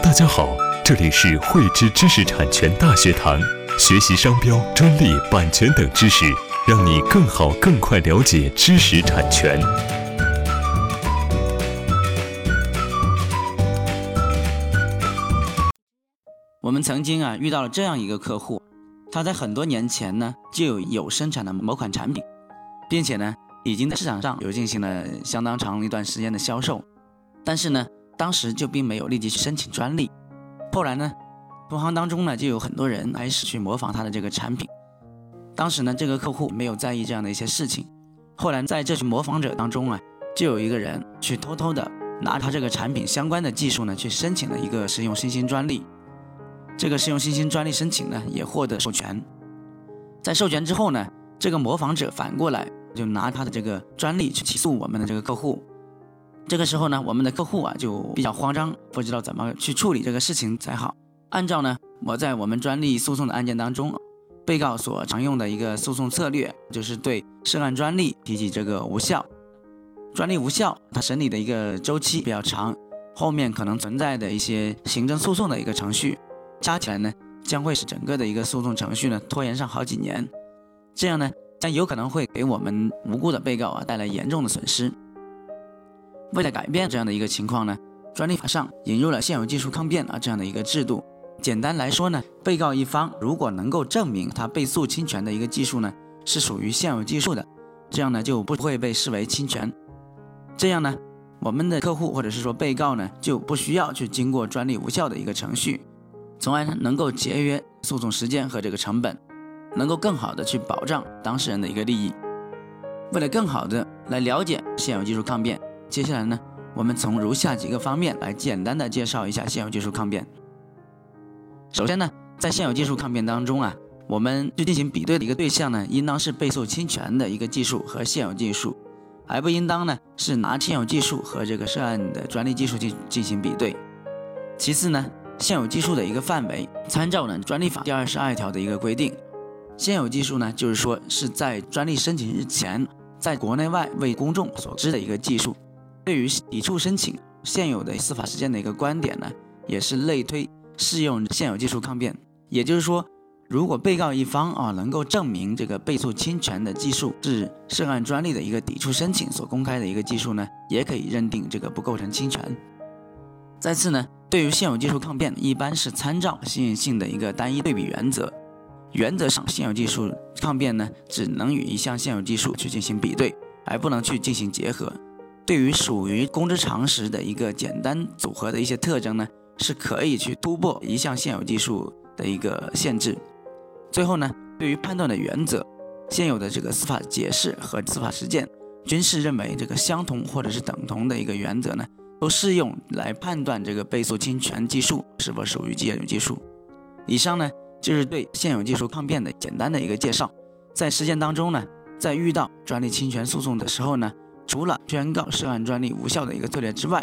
大家好，这里是汇知知识产权大学堂，学习商标、专利、版权等知识，让你更好、更快了解知识产权。我们曾经啊遇到了这样一个客户，他在很多年前呢就有有生产的某款产品，并且呢已经在市场上有进行了相当长一段时间的销售，但是呢当时就并没有立即去申请专利。后来呢，同行当中呢就有很多人开始去模仿他的这个产品。当时呢这个客户没有在意这样的一些事情，后来在这群模仿者当中啊，就有一个人去偷偷的拿他这个产品相关的技术呢去申请了一个实用新兴专利。这个适用新兴专利申请呢，也获得授权。在授权之后呢，这个模仿者反过来就拿他的这个专利去起诉我们的这个客户。这个时候呢，我们的客户啊就比较慌张，不知道怎么去处理这个事情才好。按照呢，我在我们专利诉讼的案件当中，被告所常用的一个诉讼策略，就是对涉案专利提起这个无效。专利无效，它审理的一个周期比较长，后面可能存在的一些行政诉讼的一个程序。加起来呢，将会使整个的一个诉讼程序呢拖延上好几年，这样呢将有可能会给我们无辜的被告啊带来严重的损失。为了改变这样的一个情况呢，专利法上引入了现有技术抗辩啊这样的一个制度。简单来说呢，被告一方如果能够证明他被诉侵权的一个技术呢是属于现有技术的，这样呢就不会被视为侵权。这样呢，我们的客户或者是说被告呢就不需要去经过专利无效的一个程序。从而能够节约诉讼时间和这个成本，能够更好的去保障当事人的一个利益。为了更好的来了解现有技术抗辩，接下来呢，我们从如下几个方面来简单的介绍一下现有技术抗辩。首先呢，在现有技术抗辩当中啊，我们去进行比对的一个对象呢，应当是被诉侵权的一个技术和现有技术，而不应当呢是拿现有技术和这个涉案的专利技术进进行比对。其次呢。现有技术的一个范围，参照呢专利法第二十二条的一个规定。现有技术呢，就是说是在专利申请日前，在国内外为公众所知的一个技术。对于抵触申请现有的司法实践的一个观点呢，也是类推适用现有技术抗辩。也就是说，如果被告一方啊能够证明这个被诉侵权的技术是涉案专利的一个抵触申请所公开的一个技术呢，也可以认定这个不构成侵权。再次呢。对于现有技术抗辩，一般是参照新颖性的一个单一对比原则。原则上，现有技术抗辩呢，只能与一项现有技术去进行比对，而不能去进行结合。对于属于公知常识的一个简单组合的一些特征呢，是可以去突破一项现有技术的一个限制。最后呢，对于判断的原则，现有的这个司法解释和司法实践均是认为这个相同或者是等同的一个原则呢。都适用来判断这个被诉侵权技术是否属于现有技术。以上呢就是对现有技术抗辩的简单的一个介绍。在实践当中呢，在遇到专利侵权诉讼的时候呢，除了宣告涉案专利无效的一个策略之外，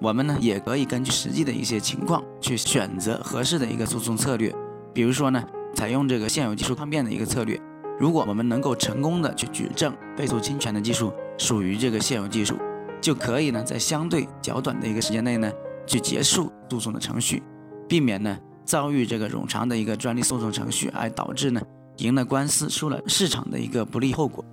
我们呢也可以根据实际的一些情况去选择合适的一个诉讼策略。比如说呢，采用这个现有技术抗辩的一个策略。如果我们能够成功的去举证被诉侵权的技术属于这个现有技术。就可以呢，在相对较短的一个时间内呢，去结束诉讼的程序，避免呢遭遇这个冗长的一个专利诉讼程序，而导致呢赢了官司输了市场的一个不利后果。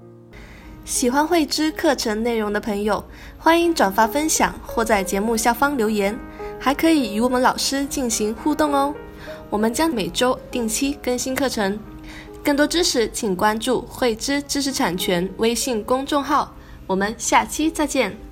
喜欢慧芝课程内容的朋友，欢迎转发分享或在节目下方留言，还可以与我们老师进行互动哦。我们将每周定期更新课程，更多知识请关注慧芝知识产权微信公众号。我们下期再见。